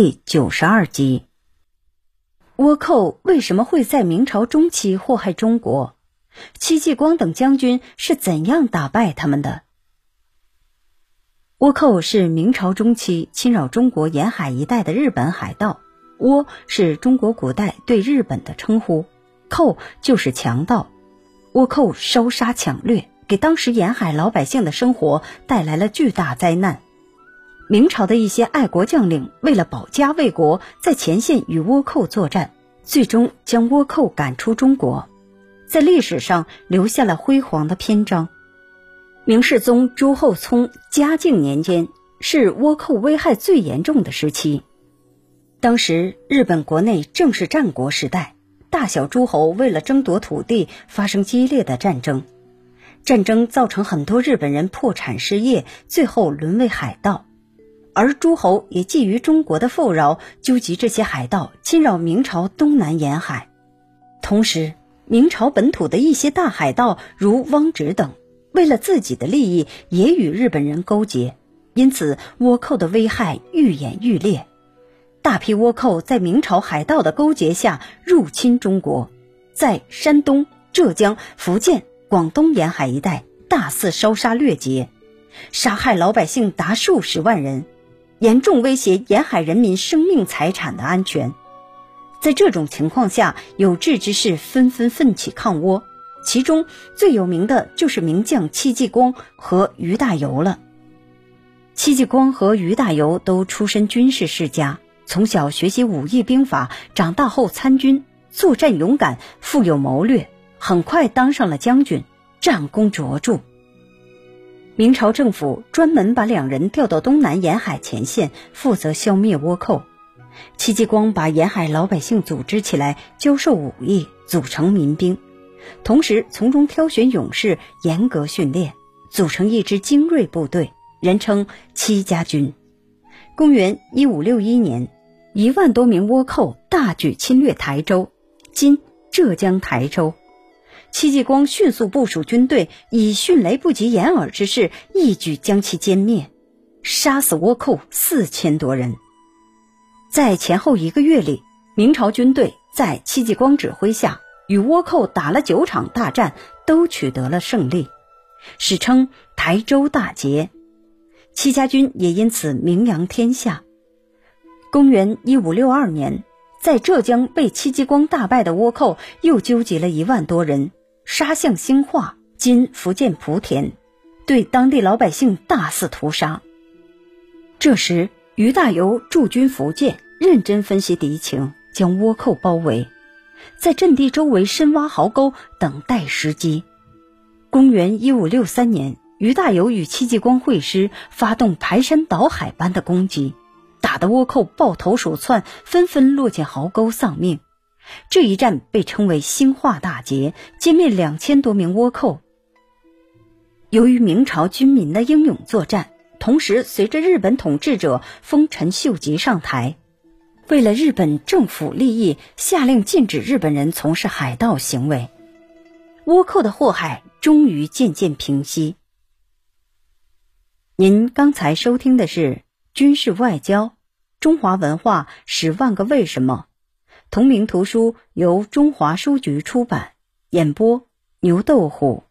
第九十二集：倭寇为什么会在明朝中期祸害中国？戚继光等将军是怎样打败他们的？倭寇是明朝中期侵扰中国沿海一带的日本海盗。倭是中国古代对日本的称呼，寇就是强盗。倭寇烧杀抢掠，给当时沿海老百姓的生活带来了巨大灾难。明朝的一些爱国将领为了保家卫国，在前线与倭寇作战，最终将倭寇赶出中国，在历史上留下了辉煌的篇章。明世宗朱厚熜嘉靖年间是倭寇危害最严重的时期，当时日本国内正是战国时代。大小诸侯为了争夺土地发生激烈的战争，战争造成很多日本人破产失业，最后沦为海盗。而诸侯也觊觎中国的富饶，纠集这些海盗侵扰明朝东南沿海。同时，明朝本土的一些大海盗如汪直等，为了自己的利益也与日本人勾结，因此倭寇的危害愈演愈烈。大批倭寇在明朝海盗的勾结下入侵中国，在山东、浙江、福建、广东沿海一带大肆烧杀掠劫，杀害老百姓达数十万人，严重威胁沿海人民生命财产的安全。在这种情况下，有志之士纷纷奋起抗倭，其中最有名的就是名将戚继光和于大猷了。戚继光和于大猷都出身军事世家。从小学习武艺兵法，长大后参军，作战勇敢，富有谋略，很快当上了将军，战功卓著。明朝政府专门把两人调到东南沿海前线，负责消灭倭寇。戚继光把沿海老百姓组织起来，教授武艺，组成民兵，同时从中挑选勇士，严格训练，组成一支精锐部队，人称戚家军。公元一五六一年。一万多名倭寇大举侵略台州（今浙江台州），戚继光迅速部署军队，以迅雷不及掩耳之势一举将其歼灭，杀死倭寇四千多人。在前后一个月里，明朝军队在戚继光指挥下与倭寇打了九场大战，都取得了胜利，史称台州大捷。戚家军也因此名扬天下。公元一五六二年，在浙江被戚继光大败的倭寇又纠集了一万多人，杀向兴化（今福建莆田），对当地老百姓大肆屠杀。这时，于大猷驻军福建，认真分析敌情，将倭寇包围，在阵地周围深挖壕沟，等待时机。公元一五六三年，于大猷与戚继光会师，发动排山倒海般的攻击。打得倭寇抱头鼠窜，纷纷落进壕沟丧命。这一战被称为兴化大捷，歼灭两千多名倭寇。由于明朝军民的英勇作战，同时随着日本统治者丰臣秀吉上台，为了日本政府利益，下令禁止日本人从事海盗行为，倭寇的祸害终于渐渐平息。您刚才收听的是。军事外交，中华文化十万个为什么，同名图书由中华书局出版，演播牛豆虎。